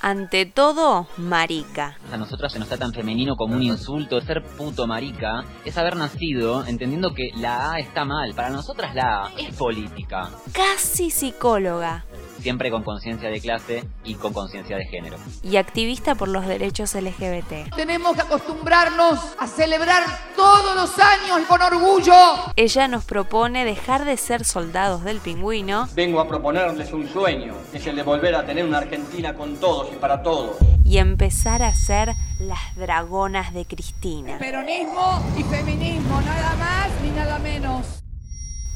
Ante todo, marica. A nosotros se nos está tan femenino como un insulto. Ser puto marica es haber nacido entendiendo que la A está mal. Para nosotras la A es política. Casi psicóloga. Siempre con conciencia de clase y con conciencia de género. Y activista por los derechos LGBT. Tenemos que acostumbrarnos a celebrar todos los años con orgullo. Ella nos propone dejar de ser soldados del pingüino Vengo a proponerles un sueño, es el de volver a tener una Argentina con todos y para todos. y empezar a ser las dragonas de Cristina. Peronismo y feminismo, nada más ni nada menos.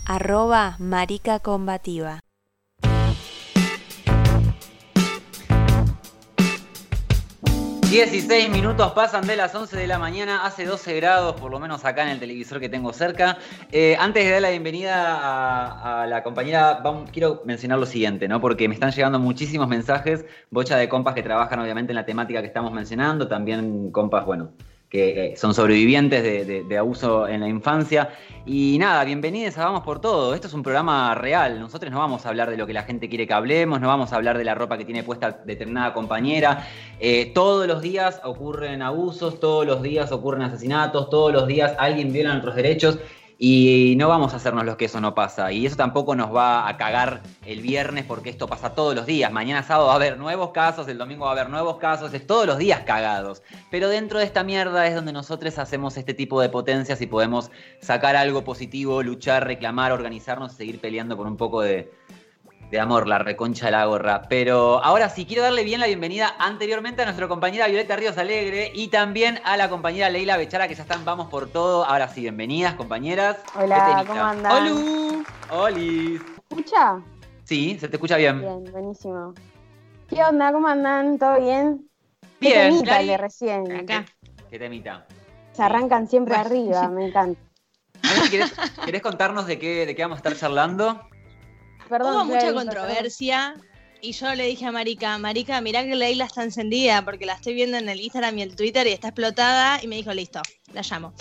Arroba marica combativa. Dieciséis minutos pasan de las 11 de la mañana, hace 12 grados, por lo menos acá en el televisor que tengo cerca. Eh, antes de dar la bienvenida a, la compañera, quiero mencionar lo siguiente, ¿no? Porque me están llegando muchísimos mensajes, bocha de compas que trabajan obviamente en la temática que estamos mencionando, también compas, bueno, que eh, son sobrevivientes de, abuso en la infancia. Y nada, bienvenidos a Vamos por Todo. Esto es un programa real. Nosotros no vamos a hablar de lo que la gente quiere que hablemos, no vamos a hablar de la ropa que tiene puesta determinada compañera. Eh, todos los días ocurren abusos, todos los días ocurren asesinatos, todos los días alguien viola nuestros derechos. Y no vamos a hacernos los que eso no pasa. Y eso tampoco nos va a cagar el viernes porque esto pasa todos los días. Mañana sábado va a haber nuevos casos, el domingo va a haber nuevos casos, es todos los días cagados. Pero dentro de esta mierda es donde nosotros hacemos este tipo de potencias y podemos sacar algo positivo, luchar, reclamar, organizarnos, seguir peleando por un poco de, de amor, la reconcha de la gorra. Pero ahora sí, quiero darle bien la bienvenida anteriormente a nuestra compañera Violeta Ríos Alegre y también a la compañera Leila Bechara, que ya están, vamos por todo. Ahora sí, bienvenidas, compañeras. Hola, ¿Qué? ¿cómo andan? ¡Holu! ¡Olis! ¿Escucha? Sí, se te escucha bien. Bien, buenísimo. ¿Qué onda? ¿Cómo andan? ¿Todo bien? ¿Qué Bien, temita el de recién? Acá. ¿Qué temita? Se arrancan siempre Bueno. arriba, me encanta. ¿Querés, querés contarnos de qué, de qué vamos a estar charlando? Perdón, Hubo mucha controversia y yo le dije a Marica, Marica, mirá que Leila está encendida porque la estoy viendo en el Instagram y el Twitter y está explotada y me dijo, listo, la llamo.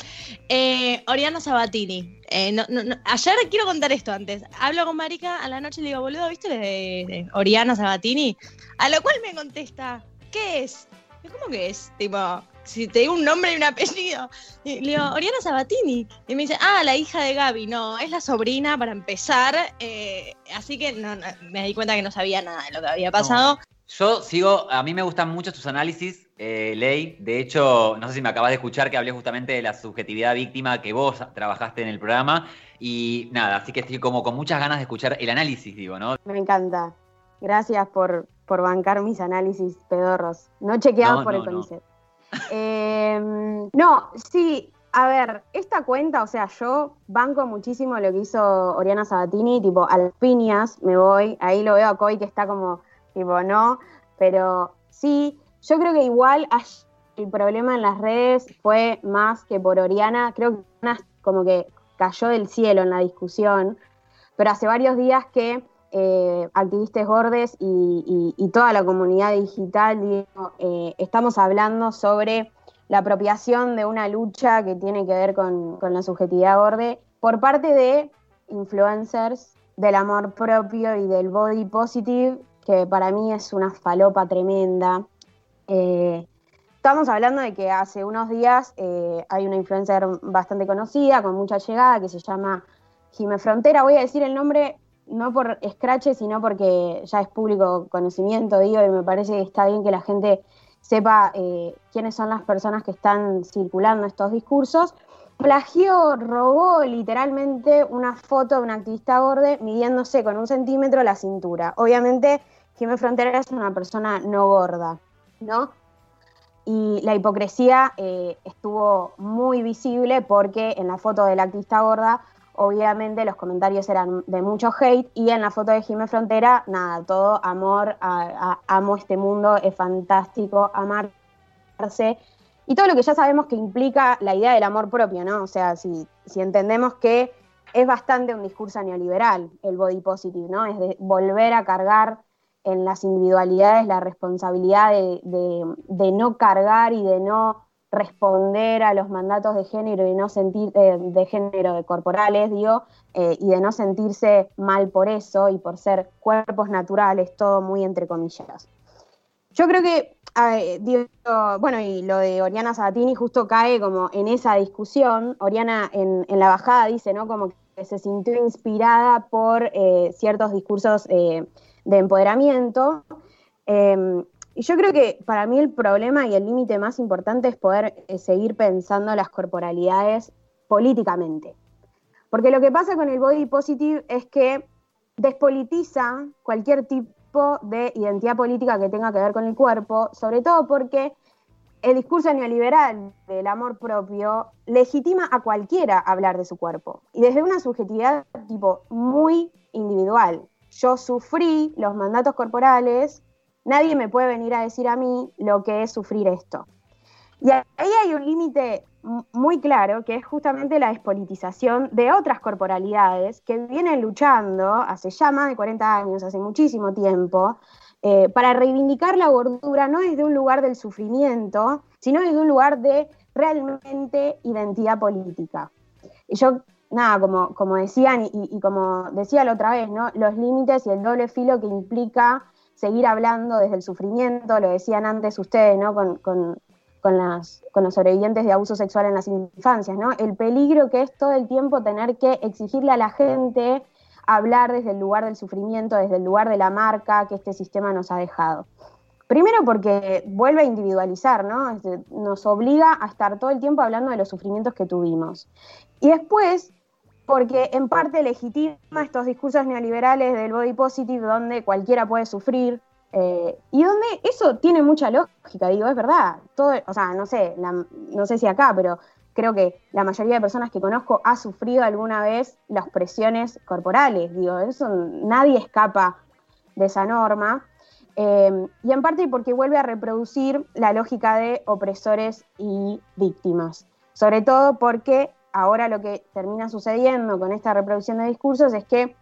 Eh, Oriana Sabatini. Eh, no- no- no, Ayer quiero contar esto antes. Hablo con Marica a la noche y le digo, boludo, ¿viste de, de Oriana Sabatini? A lo cual me contesta, ¿qué es? Yo, ¿Cómo que es? Tipo, si te digo un nombre y un apellido. Y le digo, Oriana Sabatini. Y me dice, ah, la hija de Gaby. No, es la sobrina para empezar. eh, así que no, no, me di cuenta que no sabía nada de lo que había pasado. Yo sigo, a mí me gustan mucho tus análisis, eh, Ley. De hecho, no sé si me acabas de escuchar que hablé justamente de la subjetividad víctima que vos trabajaste en el programa. Y nada, así que estoy como con muchas ganas de escuchar el análisis, digo, ¿no? Me encanta. Gracias por, por bancar mis análisis pedorros. No chequeados No, por no, el no. CONICET. Eh, no, sí, a ver, esta cuenta, o sea, yo banco muchísimo lo que hizo Oriana Sabatini, tipo, a las piñas me voy, ahí lo veo a Coy que está como, tipo, no, pero sí, yo creo que igual el problema en las redes fue más que por Oriana, creo que Oriana como que cayó del cielo en la discusión, pero hace varios días que eh, activistas gordes y, toda la comunidad digital eh, estamos hablando sobre la apropiación de una lucha que tiene que ver con, la subjetividad gorde por parte de influencers del amor propio y del body positive, que para mí es una falopa tremenda. Eh, estamos hablando de que hace unos días hay una influencer bastante conocida, con mucha llegada, que se llama Jime Frontera. Voy a decir el nombre no por escrache, sino porque ya es público conocimiento, digo, y me parece que está bien que la gente sepa eh, quiénes son las personas que están circulando estos discursos. Plagió, robó literalmente una foto de una activista gorde midiéndose con un centímetro la cintura. Obviamente, Jimé Frontera es una persona no gorda, ¿no? Y la hipocresía eh, estuvo muy visible porque en la foto de la activista gorda obviamente los comentarios eran de mucho hate y en la foto de Jimé Frontera, nada, todo amor, amo este mundo, es fantástico, amarse y todo lo que ya sabemos que implica la idea del amor propio, ¿no? O sea, si, si entendemos que es bastante un discurso neoliberal el body positive, ¿no? Es de volver a cargar en las individualidades la responsabilidad de, no cargar y de no responder a los mandatos de género y no sentir eh, de género de corporales, digo, eh, y de no sentirse mal por eso y por ser cuerpos naturales, todo muy entre comillas. Yo creo que, digo, bueno, y lo de Oriana Sabatini justo cae como en esa discusión. Oriana en, la bajada dice, ¿no? Como que se sintió inspirada por eh, ciertos discursos de empoderamiento. Em, y yo creo que para mí el problema y el límite más importante es poder eh, seguir pensando las corporalidades políticamente. Porque lo que pasa con el body positive es que despolitiza cualquier tipo de identidad política que tenga que ver con el cuerpo, sobre todo porque el discurso neoliberal del amor propio legitima a cualquiera hablar de su cuerpo y desde una subjetividad tipo muy individual. Yo sufrí los mandatos corporales Nadie me puede venir a decir a mí lo que es sufrir esto. Y ahí hay un límite muy claro, que es justamente la despolitización de otras corporalidades que vienen luchando hace ya más de 40 años, hace muchísimo tiempo, eh, para reivindicar la gordura no desde un lugar del sufrimiento, sino desde un lugar de realmente identidad política. Y yo, nada, como, como decían y, y como decía la otra vez, ¿no? los límites y el doble filo que implica seguir hablando desde el sufrimiento, lo decían antes ustedes, ¿no? Con, las, con los sobrevivientes de abuso sexual en las infancias, ¿no? El peligro que es todo el tiempo tener que exigirle a la gente hablar desde el lugar del sufrimiento, desde el lugar de la marca que este sistema nos ha dejado. Primero porque vuelve a individualizar, ¿no? Nos obliga a estar todo el tiempo hablando de los sufrimientos que tuvimos. Y después porque en parte legitima estos discursos neoliberales del body positive donde cualquiera puede sufrir eh, y donde eso tiene mucha lógica, digo, es verdad. Todo, o sea, no sé, no sé si acá, pero creo que la mayoría de personas que conozco ha sufrido alguna vez las presiones corporales, digo, eso nadie escapa de esa norma. Eh, y en parte porque vuelve a reproducir la lógica de opresores y víctimas, sobre todo porque ahora lo que termina sucediendo con esta reproducción de discursos es que,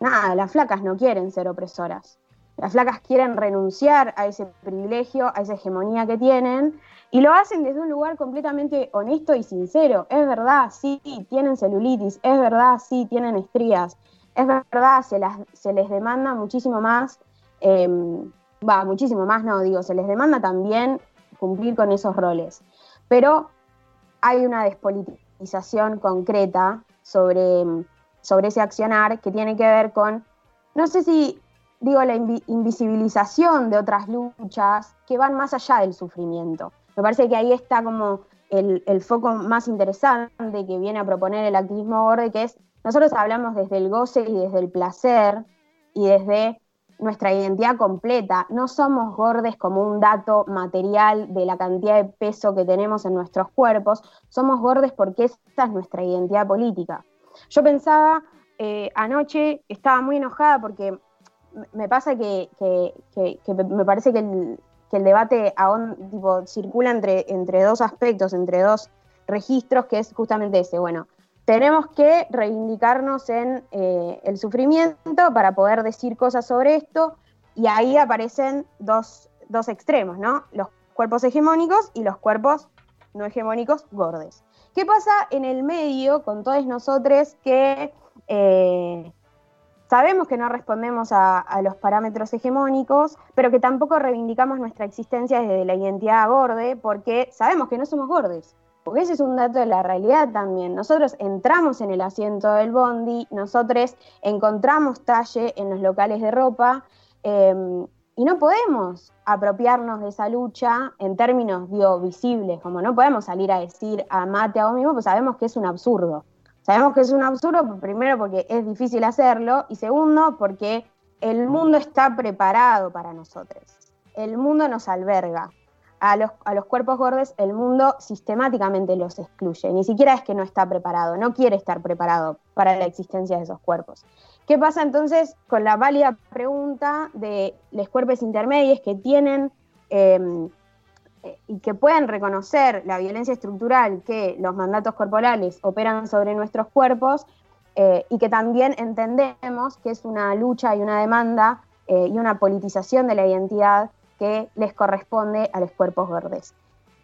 nada, las flacas no quieren ser opresoras. Las flacas quieren renunciar a ese privilegio, a esa hegemonía que tienen, y lo hacen desde un lugar completamente honesto y sincero. Es verdad, sí, tienen celulitis, es verdad, sí, tienen estrías, es verdad, se, les demanda muchísimo más, em, va, muchísimo más, no, digo, se les demanda también cumplir con esos roles. Pero hay una despolitización concreta sobre, sobre ese accionar que tiene que ver con, no sé si digo, la invisibilización de otras luchas que van más allá del sufrimiento. Me parece que ahí está como el, el, foco más interesante que viene a proponer el activismo gordo, que es, nosotros hablamos desde el goce y desde el placer y desde nuestra identidad completa. No somos gordes como un dato material de la cantidad de peso que tenemos en nuestros cuerpos, somos gordes porque esa es nuestra identidad política. Yo pensaba eh, anoche, estaba muy enojada porque me pasa que, me parece que el, debate tipo, circula entre, entre dos aspectos, entre dos registros, que es justamente ese. Bueno, tenemos que reivindicarnos en eh, el sufrimiento para poder decir cosas sobre esto y ahí aparecen dos, extremos, ¿no? Los cuerpos hegemónicos y los cuerpos no hegemónicos gordes. ¿Qué pasa en el medio con todos nosotros que eh, sabemos que no respondemos a, a, los parámetros hegemónicos, pero que tampoco reivindicamos nuestra existencia desde la identidad gorde porque sabemos que no somos gordes? Porque ese es un dato de la realidad también. Nosotros entramos en el asiento del bondi, nosotros encontramos talle en los locales de ropa em, y no podemos apropiarnos de esa lucha en términos, digo, visibles, como no podemos salir a decir amate a vos mismo, pues sabemos que es un absurdo. Sabemos que es un absurdo, primero porque es difícil hacerlo y segundo porque el mundo está preparado para nosotros. El mundo nos alberga a los, cuerpos gordos el mundo sistemáticamente los excluye. Ni siquiera es que no está preparado, no quiere estar preparado para la existencia de esos cuerpos. ¿Qué pasa entonces con la válida pregunta de los cuerpos intermedios que tienen em, y que pueden reconocer la violencia estructural que los mandatos corporales operan sobre nuestros cuerpos? eh, y que también entendemos que es una lucha y una demanda eh, y una politización de la identidad que les corresponde a los cuerpos verdes.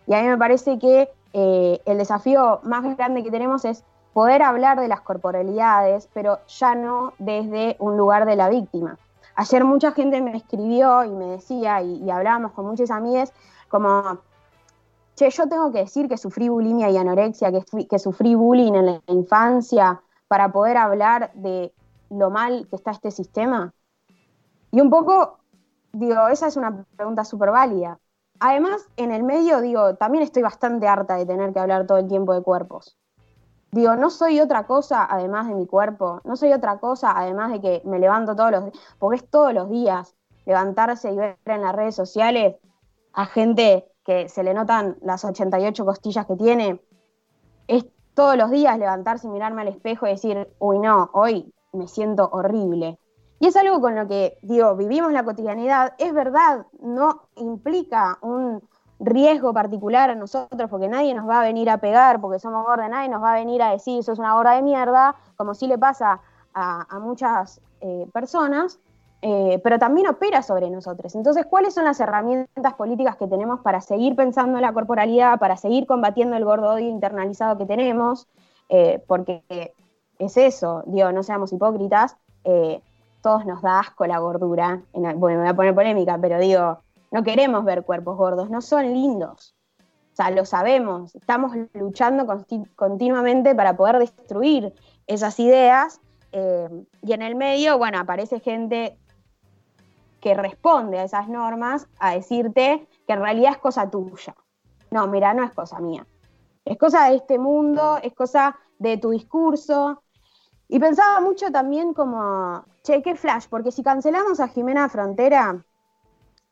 Y a mí me parece que eh, el desafío más grande que tenemos es poder hablar de las corporalidades, pero ya no desde un lugar de la víctima. Ayer mucha gente me escribió y me decía, y, y hablábamos con muchas amigas, como, che, yo tengo que decir que sufrí bulimia y anorexia, que, que sufrí bullying en la infancia para poder hablar de lo mal que está este sistema. Y un poco, digo, esa es una pregunta súper válida. Además, en el medio, digo, también estoy bastante harta de tener que hablar todo el tiempo de cuerpos. Digo, no soy otra cosa además de mi cuerpo, no soy otra cosa además de que me levanto todos los días, porque es todos los días levantarse y ver en las redes sociales a gente que se le notan las 88 costillas que tiene. Es todos los días levantarse y mirarme al espejo y decir, uy, no, hoy me siento horrible. Y es algo con lo que, digo, vivimos la cotidianidad, es verdad, no implica un riesgo particular a nosotros, porque nadie nos va a venir a pegar, porque somos gordas, nadie nos va a venir a decir, sos una gorda de mierda, como sí le pasa a, muchas eh, personas, eh, pero también opera sobre nosotros. Entonces, ¿cuáles son las herramientas políticas que tenemos para seguir pensando en la corporalidad, para seguir combatiendo el gordo odio internalizado que tenemos? Eh, porque es eso, digo, no seamos hipócritas, todos nos da asco la gordura, bueno, me voy a poner polémica, pero digo, no queremos ver cuerpos gordos, no son lindos. O sea, lo sabemos, estamos luchando continuamente para poder destruir esas ideas eh, y en el medio, bueno, aparece gente que responde a esas normas a decirte que en realidad es cosa tuya. No, mira, no es cosa mía. Es cosa de este mundo, es cosa de tu discurso. Y pensaba mucho también como, che, qué flash, porque si cancelamos a Jimena Frontera,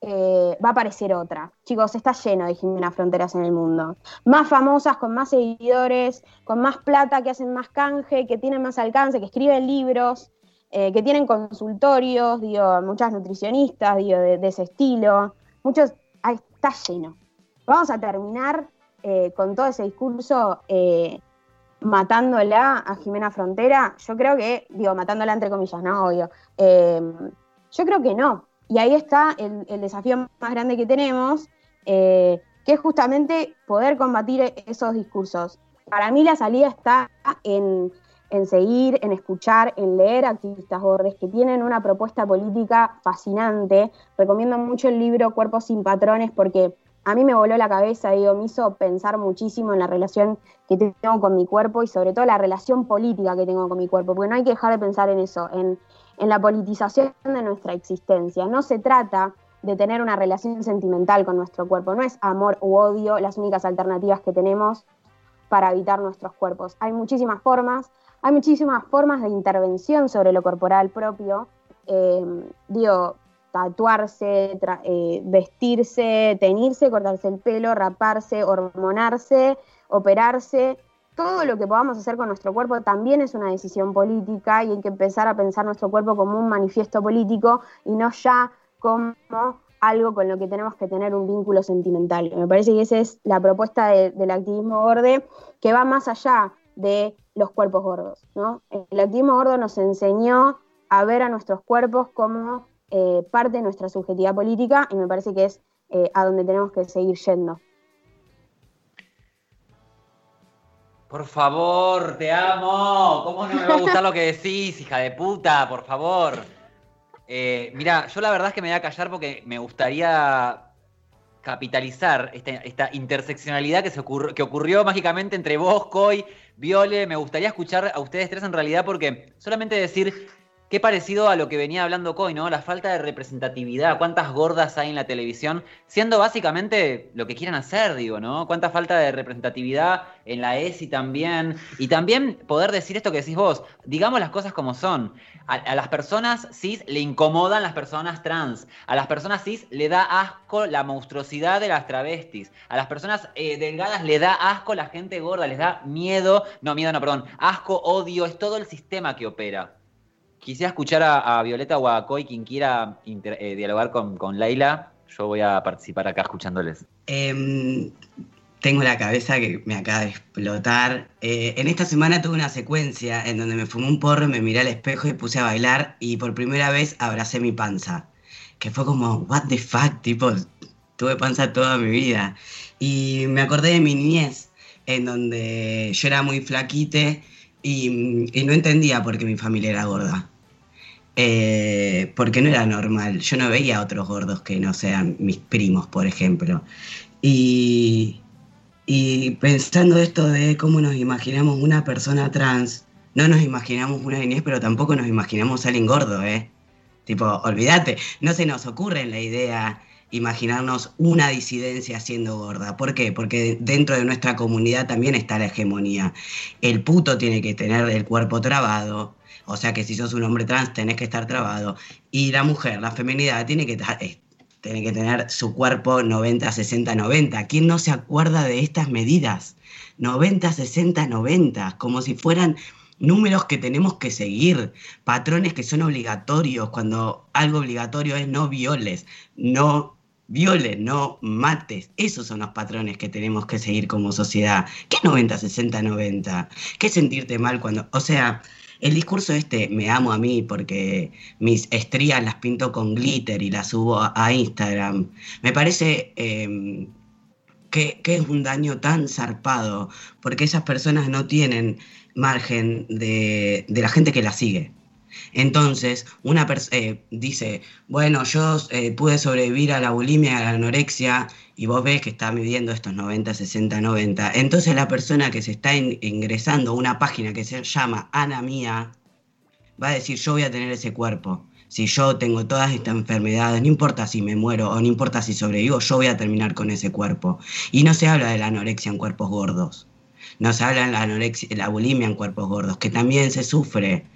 eh, va a aparecer otra. Chicos, está lleno de Jimena Fronteras en el mundo. Más famosas, con más seguidores, con más plata, que hacen más canje, que tienen más alcance, que escriben libros, eh, que tienen consultorios, digo, muchas nutricionistas, digo, de, ese estilo. Muchos, ahí está lleno. Vamos a terminar eh, con todo ese discurso matándola a Jimena Frontera. Yo creo que, digo, matándola entre comillas, ¿no? Obvio. yo creo que no, y ahí está el, desafío más grande que tenemos, eh, que es justamente poder combatir esos discursos. Para mí la salida está en, seguir, en escuchar, en leer activistas gordes que tienen una propuesta política fascinante. Recomiendo mucho el libro Cuerpos sin Patrones porque a mí me voló la cabeza, digo, me hizo pensar muchísimo en la relación que tengo con mi cuerpo y sobre todo la relación política que tengo con mi cuerpo, porque no hay que dejar de pensar en eso, en la politización de nuestra existencia. No se trata de tener una relación sentimental con nuestro cuerpo, no es amor u odio las únicas alternativas que tenemos para habitar nuestros cuerpos. Hay muchísimas formas, hay muchísimas formas de intervención sobre lo corporal propio. Eh, digo, tatuarse, eh, vestirse, teñirse, cortarse el pelo, raparse, hormonarse, operarse, todo lo que podamos hacer con nuestro cuerpo también es una decisión política y hay que empezar a pensar nuestro cuerpo como un manifiesto político y no ya como algo con lo que tenemos que tener un vínculo sentimental. Me parece que esa es la propuesta del activismo gordo, que va más allá de los cuerpos gordos. El activismo gordo nos enseñó a ver a nuestros cuerpos como eh, parte de nuestra subjetividad política y me parece que es eh, a donde tenemos que seguir yendo. Por favor, te amo. ¿Cómo no me va a gustar lo que decís, hija de puta? Por favor. Eh, mira, yo la verdad es que me voy a callar porque me gustaría capitalizar esta, interseccionalidad que, se que ocurrió mágicamente entre vos, Coy, Viole. Me gustaría escuchar a ustedes tres en realidad porque solamente decir Qué parecido a lo que venía hablando Coy, ¿no? La falta de representatividad, cuántas gordas hay en la televisión, siendo básicamente lo que quieran hacer, digo, ¿no? Cuánta falta de representatividad en la ESI también. Y también poder decir esto que decís vos, digamos las cosas como son. A, las personas cis le incomodan las personas trans. A las personas cis le da asco la monstruosidad de las travestis. A las personas eh, delgadas le da asco la gente gorda, les da miedo, no, miedo no, perdón, asco, odio, es todo el sistema que opera. Quisiera escuchar a, Violeta o a Coy, quien quiera eh, dialogar con, con Laila. Yo voy a participar acá escuchándoles. Em, tengo la cabeza que me acaba de explotar. Eh, en esta semana tuve una secuencia en donde me fumé un porro, me miré al espejo y puse a bailar y por primera vez abracé mi panza. Que fue como, what the fuck, tipo, tuve panza toda mi vida. Y me acordé de mi niñez, en donde yo era muy flaquite y, no entendía por qué mi familia era gorda. Eh, porque no era normal. Yo no veía a otros gordos que no sean mis primos, por ejemplo. Y, pensando esto de cómo nos imaginamos una persona trans, no nos imaginamos una niñez, pero tampoco nos imaginamos a alguien gordo, ¿eh? Tipo, olvídate, no se nos ocurre la idea imaginarnos una disidencia siendo gorda. ¿Por qué? Porque dentro de nuestra comunidad también está la hegemonía. El puto tiene que tener el cuerpo trabado, o sea que si sos un hombre trans tenés que estar trabado. Y la mujer, la feminidad, tiene que tiene que tener su cuerpo 90, 60, 90. ¿Quién no se acuerda de estas medidas? 90, 60, 90, como si fueran números que tenemos que seguir, patrones que son obligatorios, cuando algo obligatorio es no violes, no violes, no mates. Esos son los patrones que tenemos que seguir como sociedad. ¿Qué 90, 60, 90? ¿Qué sentirte mal cuando... O sea, el discurso este, me amo a mí porque mis estrías las pinto con glitter y las subo a, Instagram, me parece em, que, es un daño tan zarpado porque esas personas no tienen margen de, la gente que las sigue. Entonces, una persona eh, dice, bueno, yo eh, pude sobrevivir a la bulimia, a la anorexia y vos ves que está midiendo estos 90, 60, 90, entonces la persona que se está ingresando a una página que se llama Ana Mía va a decir yo voy a tener ese cuerpo. Si yo tengo todas estas enfermedades, no importa si me muero o no importa si sobrevivo, yo voy a terminar con ese cuerpo. Y no se habla de la anorexia en cuerpos gordos. No se habla de la, anorexia, la bulimia en cuerpos gordos, que también se sufre.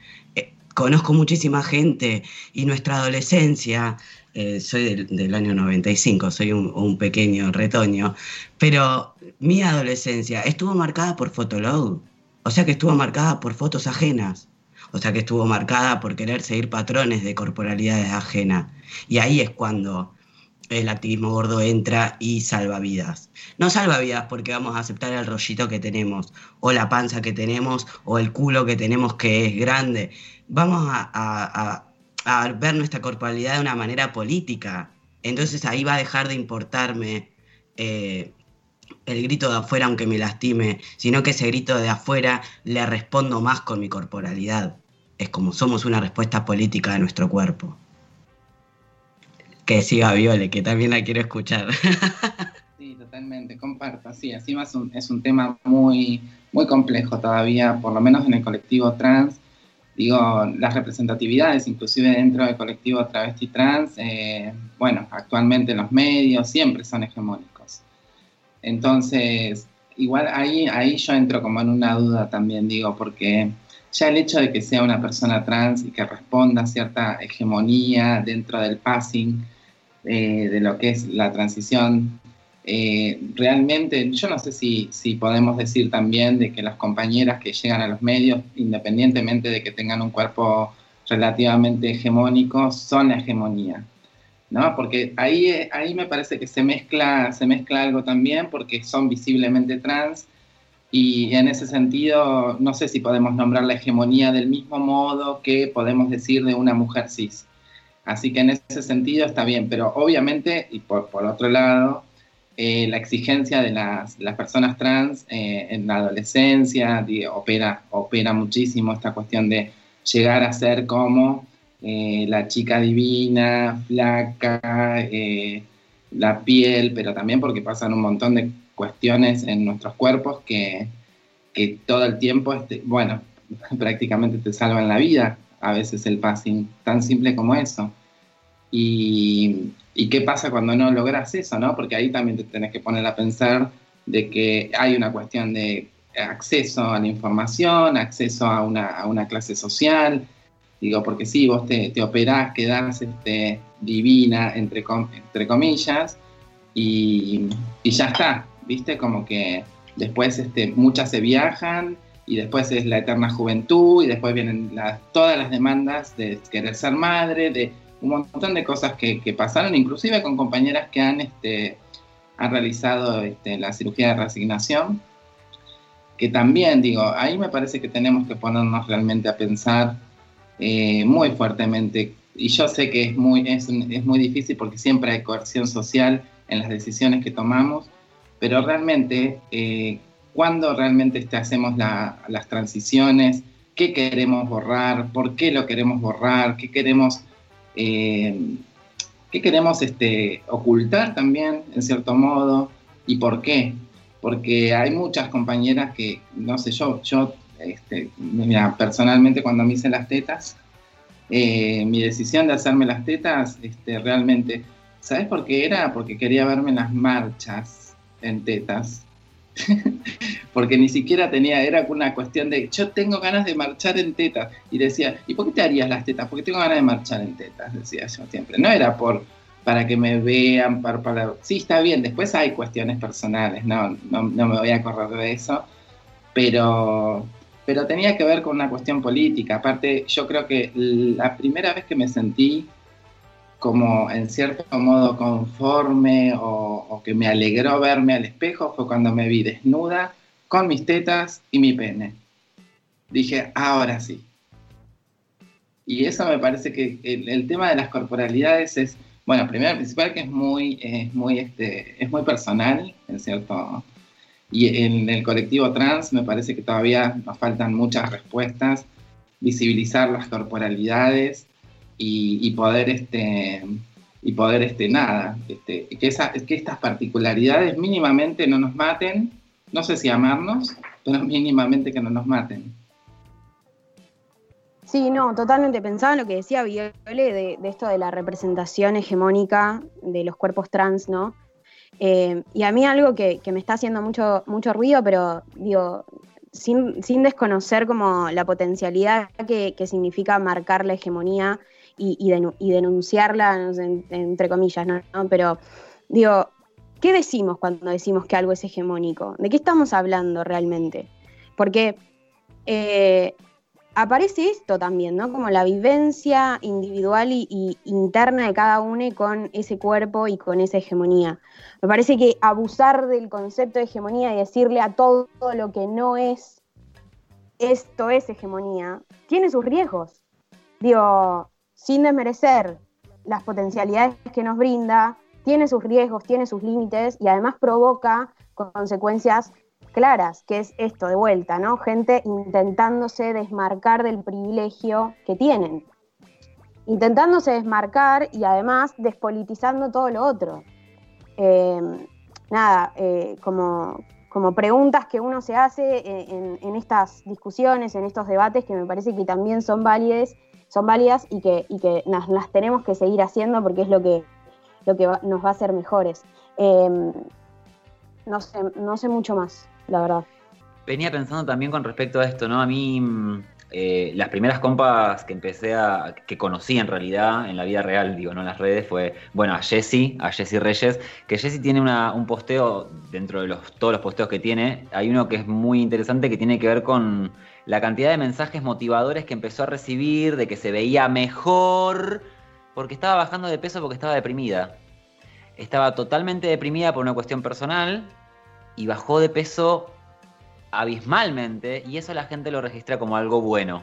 Conozco muchísima gente y nuestra adolescencia eh, soy del, año 95, soy un, pequeño retoño, pero mi adolescencia estuvo marcada por Fotolog, o sea que estuvo marcada por fotos ajenas, o sea que estuvo marcada por querer seguir patrones de corporalidades ajenas. Y ahí es cuando el activismo gordo entra y salva vidas. No salva vidas porque vamos a aceptar el rollito que tenemos, o la panza que tenemos, o el culo que tenemos que es grande. Vamos a ver nuestra corporalidad de una manera política. Entonces ahí va a dejar de importarme eh, el grito de afuera aunque me lastime, sino que ese grito de afuera le respondo más con mi corporalidad. Es como somos una respuesta política de nuestro cuerpo. Que siga Viole, que también la quiero escuchar. Sí, totalmente, comparto. Sí, así es un, es un tema muy, muy complejo todavía, por lo menos en el colectivo trans digo, las representatividades, inclusive dentro del colectivo travesti trans, eh, bueno, actualmente los medios siempre son hegemónicos. Entonces, igual ahí, ahí yo entro como en una duda también, digo, porque ya el hecho de que sea una persona trans y que responda a cierta hegemonía dentro del passing eh, de lo que es la transición eh, realmente, yo no sé si, si, podemos decir también de que las compañeras que llegan a los medios, independientemente de que tengan un cuerpo relativamente hegemónico, son la hegemonía. ¿no? Porque ahí, ahí me parece que se mezcla, se mezcla algo también porque son visiblemente trans y en ese sentido no sé si podemos nombrar la hegemonía del mismo modo que podemos decir de una mujer cis. Así que en ese sentido está bien, pero obviamente, y por, por otro lado, eh, la exigencia de las, personas trans eh, en la adolescencia, opera, opera muchísimo esta cuestión de llegar a ser como eh, la chica divina, flaca, la piel, pero también porque pasan un montón de cuestiones en nuestros cuerpos que, que todo el tiempo, este, bueno, prácticamente te salvan la vida, a veces el passing, tan simple como eso. Y, ¿Y qué pasa cuando no logras eso? ¿no? Porque ahí también te tenés que poner a pensar de que hay una cuestión de acceso a la información, acceso a una, a una clase social. Digo, porque sí, vos te, te operás, quedás este, divina, entre, entre comillas, y, y, ya está, ¿viste? Como que después este, muchas se viajan y después es la eterna juventud y después vienen las, todas las demandas de querer ser madre, de un montón de cosas que, pasaron, inclusive con compañeras que han, este, ha realizado este, la cirugía de reasignación, que también digo, ahí me parece que tenemos que ponernos realmente a pensar eh, muy fuertemente, y yo sé que es muy, es, es muy difícil porque siempre hay coerción social en las decisiones que tomamos, pero realmente, eh, cuando realmente hacemos las transiciones, qué queremos borrar, por qué lo queremos borrar, qué queremos, eh, qué queremos este, ocultar también, en cierto modo, y por qué. Porque hay muchas compañeras que, no sé, yo, yo este, personalmente cuando me hice las tetas, eh, mi decisión de hacerme las tetas, este, realmente, ¿sabes por qué era? Porque quería verme las marchas en tetas. porque ni siquiera tenía, era una cuestión de, yo tengo ganas de marchar en tetas. Y decía, ¿y por qué te harías las tetas? Porque tengo ganas de marchar en tetas, decía yo siempre. No era por para que me vean, para, para... Sí, está bien, después hay cuestiones personales, no, no, no me voy a correr de eso, pero, pero tenía que ver con una cuestión política. Aparte, yo creo que la primera vez que me sentí como en cierto modo conforme o, que me alegró verme al espejo fue cuando me vi desnuda con mis tetas y mi pene. Dije, ahora sí. Y eso me parece que el, tema de las corporalidades es, bueno, primero principal que es muy, es muy, este, es muy personal, en cierto. Y en el colectivo trans me parece que todavía nos faltan muchas respuestas, visibilizar las corporalidades, y, poder este y poder este nada este, que, esa, que estas particularidades mínimamente no nos maten no sé si amarnos pero mínimamente que no nos maten Sí, no, totalmente. Pensaba en lo que decía Viole de, esto de la representación hegemónica de los cuerpos trans, ¿no? Eh, y a mí algo que, me está haciendo mucho, mucho ruido, pero digo, sin, desconocer como la potencialidad que, que significa marcar la hegemonía y, denunciarla, entre comillas, ¿no? Pero digo, ¿qué decimos cuando decimos que algo es hegemónico? ¿De qué estamos hablando realmente? Porque eh, aparece esto también, ¿no? Como la vivencia individual y, interna de cada uno con ese cuerpo y con esa hegemonía. Me parece que abusar del concepto de hegemonía y decirle a todo lo que no es, esto es hegemonía, tiene sus riesgos. Digo, sin desmerecer las potencialidades que nos brinda, tiene sus riesgos, tiene sus límites y además provoca consecuencias claras, que es esto de vuelta, ¿no? Gente intentándose desmarcar del privilegio que tienen. Intentándose desmarcar y además despolitizando todo lo otro. Em, nada, eh, como, como, preguntas que uno se hace en, en, estas discusiones, en estos debates, que me parece que también son válidas son válidas y que, que las, tenemos que seguir haciendo porque es lo que, lo que nos va a hacer mejores. Em, no, sé, no sé mucho más, la verdad. Venía pensando también con respecto a esto, ¿no? A mí mm, eh, las primeras compas que empecé a, que conocí en realidad en la vida real, digo, no en las redes, fue, bueno, a Jesse, a Jesse Reyes, que Jesse tiene un posteo, dentro de los, todos los posteos que tiene, hay uno que es muy interesante que tiene que ver con la cantidad de mensajes motivadores que empezó a recibir, de que se veía mejor, porque estaba bajando de peso porque estaba deprimida. Estaba totalmente deprimida por una cuestión personal y bajó de peso abismalmente y eso la gente lo registra como algo bueno.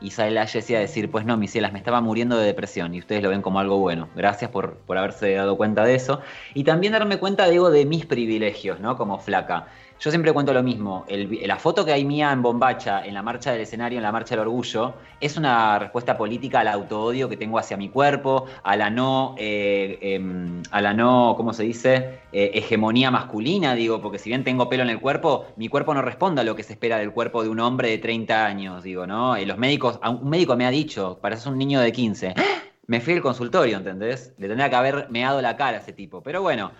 Y sale la Jessie a decir, pues no, mis cielas, me estaba muriendo de depresión y ustedes lo ven como algo bueno. Gracias por, por haberse dado cuenta de eso. Y también darme cuenta, digo, de mis privilegios, ¿no? Como flaca. Yo siempre cuento lo mismo. la foto que hay mía en Bombacha, en la marcha del escenario, en la marcha del orgullo, es una respuesta política al autoodio que tengo hacia mi cuerpo, a la no, eh, em, a la no, ¿cómo se dice? Eh, hegemonía masculina, digo, porque si bien tengo pelo en el cuerpo, mi cuerpo no responde a lo que se espera del cuerpo de un hombre de 30 años, digo, ¿no? Y los médicos, un médico me ha dicho, pareces un niño de 15. Me fui al consultorio, ¿entendés? Le tendría que haber meado la cara a ese tipo. Pero bueno,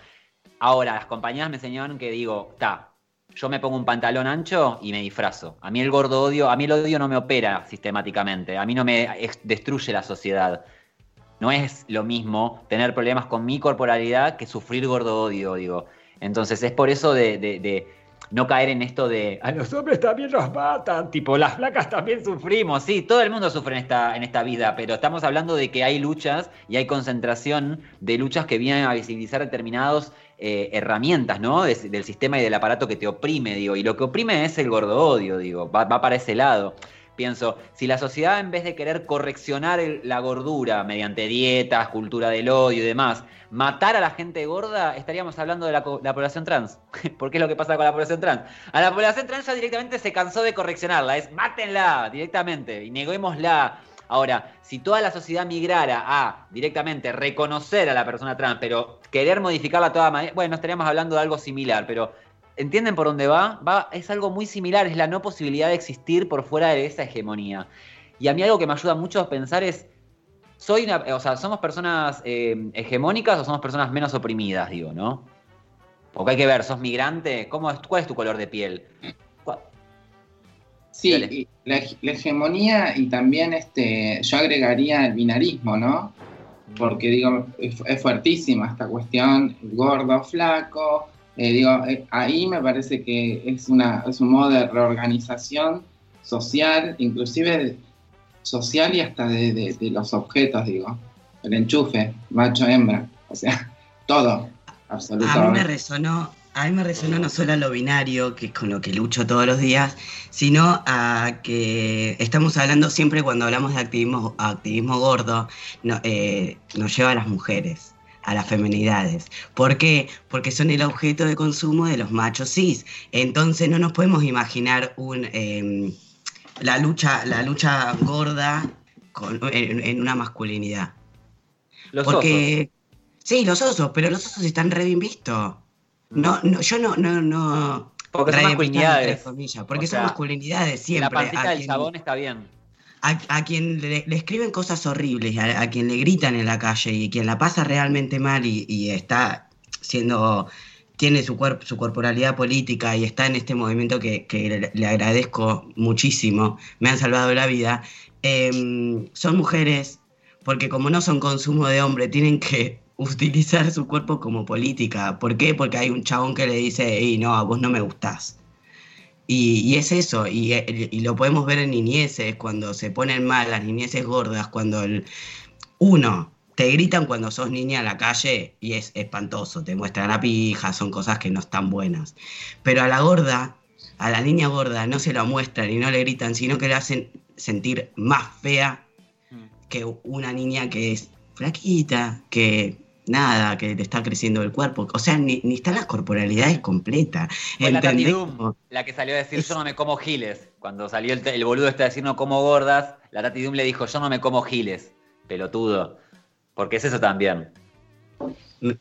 ahora las compañías me enseñaron que digo, está, yo me pongo un pantalón ancho y me disfrazo. A mí el gordo odio, a mí el odio no me opera sistemáticamente, a mí no me destruye la sociedad. No es lo mismo tener problemas con mi corporalidad que sufrir gordo odio, digo. Entonces es por eso de, no caer en esto de a los hombres también los matan, tipo las flacas también sufrimos, sí, todo el mundo sufre en esta, en esta vida, pero estamos hablando de que hay luchas y hay concentración de luchas que vienen a visibilizar determinados eh, herramientas, ¿no? del sistema y del aparato que te oprime, digo, y lo que oprime es el gordo odio, digo, va, va para ese lado. Pienso, si la sociedad en vez de querer correccionar la gordura mediante dietas, cultura del odio y demás, matar a la gente gorda, estaríamos hablando de la, población trans. Porque es lo que pasa con la población trans. A la población trans ya directamente se cansó de correccionarla, es mátenla directamente y neguémosla. Ahora, si toda la sociedad migrara a directamente reconocer a la persona trans, pero querer modificarla toda manera, bueno, estaríamos hablando de algo similar, pero ¿Entienden por dónde va? va? Es algo muy similar, es la no posibilidad de existir por fuera de esa hegemonía. Y a mí algo que me ayuda mucho a pensar es, soy una, o sea, ¿somos personas eh, hegemónicas o somos personas menos oprimidas, digo, no? Porque hay que ver, ¿sos migrante? ¿Cómo es, ¿Cuál es tu color de piel? Sí, la, hegemonía y también este, yo agregaría el binarismo, ¿no? Porque digo, es, es fuertísima esta cuestión, gordo, flaco, eh, digo, eh, ahí me parece que es, una, es un modo de reorganización social, inclusive social y hasta de, los objetos, digo. El enchufe, macho, hembra, o sea, todo, absolutamente. A mí me resonó, a mí me resonó no solo a lo binario, que es con lo que lucho todos los días, sino a que estamos hablando siempre cuando hablamos de activismo, activismo gordo, eh, nos lleva a las mujeres a las feminidades. ¿Por qué? Porque son el objeto de consumo de los machos cis. Entonces no nos podemos imaginar un, em, la, lucha, la lucha gorda en, una masculinidad. Los Porque, Sí, los osos, pero los osos están re bien vistos. No, no, yo no, no, no. Porque son masculinidades. porque son masculinidades siempre. La pancita del chabón está bien a, quien le, escriben cosas horribles, a, quien le gritan en la calle y quien la pasa realmente mal y, está siendo, tiene su, cuerpo, su corporalidad política y está en este movimiento que, le, agradezco muchísimo, me han salvado la vida, em, son mujeres porque como no son consumo de hombre, tienen que utilizar su cuerpo como política. ¿Por qué? Porque hay un chabón que le dice, y no, a vos no me gustás. Y, es eso, y, lo podemos ver en niñeces, cuando se ponen mal las niñeces gordas, cuando el, uno, te gritan cuando sos niña en la calle y es espantoso, te muestran la pija, son cosas que no están buenas. Pero a la gorda, a la niña gorda, no se la muestran y no le gritan, sino que le hacen sentir más fea mm. que una niña que es flaquita, que nada, que te está creciendo el cuerpo. O sea, ni, ni están las corporalidades completas. la Tati la que salió a decir yo no me como giles. Cuando salió el, boludo este a decir no como gordas, la Tati Dum le dijo yo no me como giles. Pelotudo. Porque es eso también.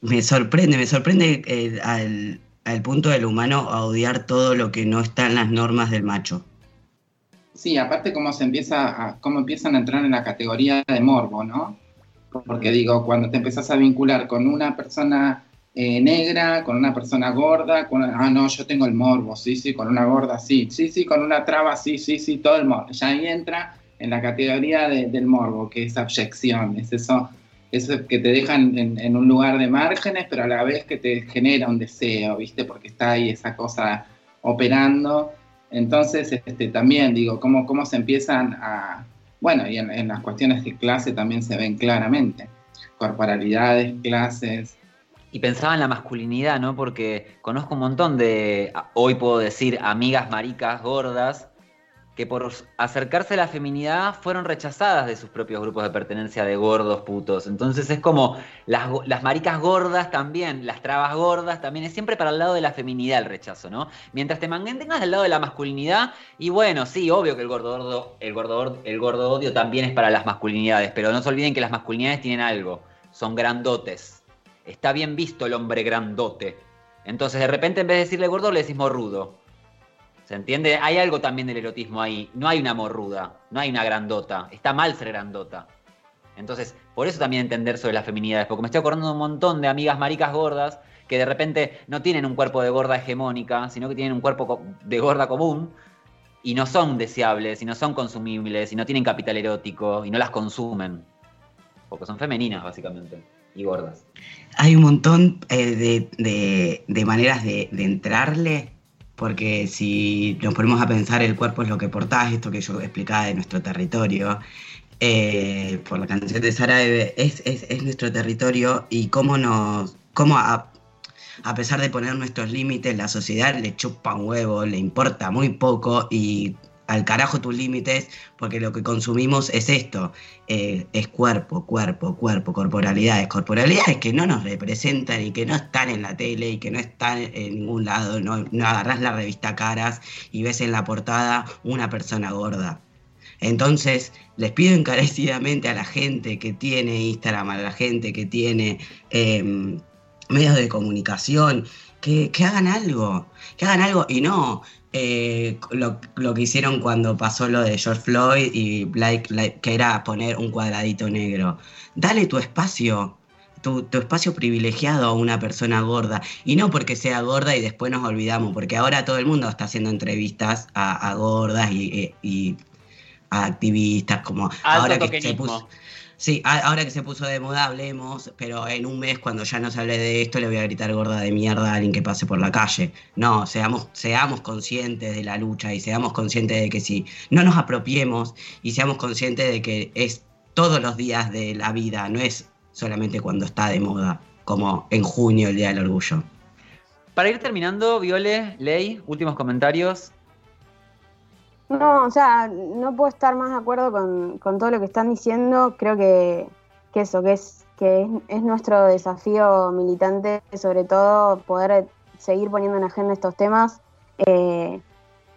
Me sorprende, me sorprende eh, al, al punto del humano a odiar todo lo que no está en las normas del macho. Sí, aparte cómo se empieza a, cómo empiezan a entrar en la categoría de morbo, ¿no? Porque digo, cuando te empezás a vincular con una persona eh, negra, con una persona gorda, con, ah, no, yo tengo el morbo, sí, sí, con una gorda, sí, sí, sí, con una traba, sí, sí, sí, todo el morbo. Ya ahí entra en la categoría del morbo, que es abyección, es eso, eso que te dejan en, un lugar de márgenes, pero a la vez que te genera un deseo, ¿viste? Porque está ahí esa cosa operando. Entonces, este, también digo, cómo, cómo se empiezan a, bueno, y en, las cuestiones de clase también se ven claramente. Corporalidades, clases, y pensaba en la masculinidad, ¿no? Porque conozco un montón de, hoy puedo decir, amigas maricas gordas que por acercarse a la feminidad fueron rechazadas de sus propios grupos de pertenencia de gordos putos. Entonces es como las, maricas gordas también, las trabas gordas también, es siempre para el lado de la feminidad el rechazo, ¿no? Mientras te mantengas del lado de la masculinidad, y bueno, sí, obvio que el gordo, el, gordo, el gordo odio también es para las masculinidades, pero no se olviden que las masculinidades tienen algo, son grandotes. Está bien visto el hombre grandote. Entonces de repente en vez de decirle gordo le decimos rudo ¿Se entiende? Hay algo también del erotismo ahí. No hay una morruda, no hay una grandota. Está mal ser grandota. Entonces, por eso también entender sobre las feminidades, porque me estoy acordando de un montón de amigas maricas gordas que de repente no tienen un cuerpo de gorda hegemónica, sino que tienen un cuerpo de gorda común y no son deseables, y no son consumibles, y no tienen capital erótico, y no las consumen. Porque son femeninas, básicamente, y gordas. Hay un montón eh, de, maneras de entrarle porque si nos ponemos a pensar el cuerpo es lo que portás, esto que yo explicaba de nuestro territorio, eh, por la canción de es, es, es, nuestro territorio y cómo nos, cómo a, a pesar de poner nuestros límites, la sociedad le chupa un huevo, le importa muy poco y al carajo tus límites, porque lo que consumimos es esto, eh, es cuerpo, cuerpo, cuerpo, corporalidades, corporalidades que no nos representan y que no están en la tele y que no están en ningún lado, no, no la revista Caras y ves en la portada una persona gorda. Entonces, les pido encarecidamente a la gente que tiene Instagram, a la gente que tiene eh, medios de comunicación, que, que, hagan algo, que hagan algo y no eh, lo, lo, que hicieron cuando pasó lo de George Floyd y Blake, que era poner un cuadradito negro. Dale tu espacio, tu, tu, espacio privilegiado a una persona gorda. Y no porque sea gorda y después nos olvidamos, porque ahora todo el mundo está haciendo entrevistas a, a gordas y, y, a activistas, como Alto ahora que se puso. Sí, ahora que se puso de moda, hablemos, pero en un mes, cuando ya no se hable de esto, le voy a gritar gorda de mierda a alguien que pase por la calle. No, seamos, seamos conscientes de la lucha y seamos conscientes de que si no nos apropiemos y seamos conscientes de que es todos los días de la vida, no es solamente cuando está de moda, como en junio, el Día del Orgullo. Para ir terminando, Viole, Ley, últimos comentarios. No, o sea, no puedo estar más de acuerdo con, con todo lo que están diciendo. Creo que, eso, que es que es, es, nuestro desafío militante, sobre todo poder seguir poniendo en agenda estos temas. Eh,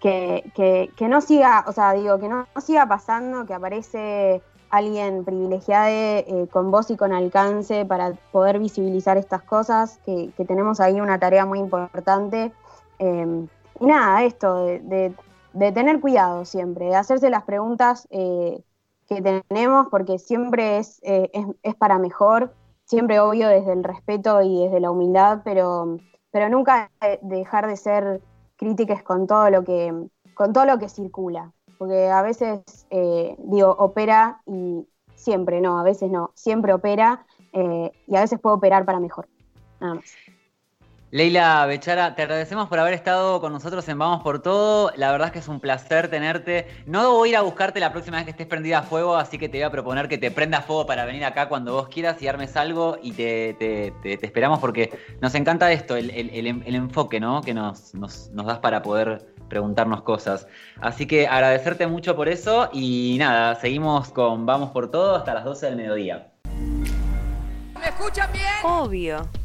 que, que, que, no siga, o sea, digo, que no, siga pasando, que aparece alguien privilegiado eh, con voz y con alcance para poder visibilizar estas cosas, que, que tenemos ahí una tarea muy importante. Eh, y nada, esto de de tener cuidado siempre, de hacerse las preguntas eh, que tenemos, porque siempre es, eh, es, para mejor, siempre obvio desde el respeto y desde la humildad, pero, pero nunca dejar de ser críticas con todo lo que, con todo lo que circula, porque a veces, eh, digo, opera y siempre, no, a veces no, siempre opera y a veces puede operar para mejor, nada más. Leila Bechara, te agradecemos por haber estado con nosotros en Vamos por Todo. La verdad es que es un placer tenerte. No voy a ir a buscarte la próxima vez que estés prendida a fuego, así que te voy a proponer que te prendas fuego para venir acá cuando vos quieras y armes algo y te, te, te, te esperamos porque nos encanta esto, el, el, el, el enfoque ¿no? que nos, nos, nos das para poder preguntarnos cosas. Así que agradecerte mucho por eso y nada, seguimos con Vamos por Todo hasta las 12 del mediodía. ¿Me escuchan bien? Obvio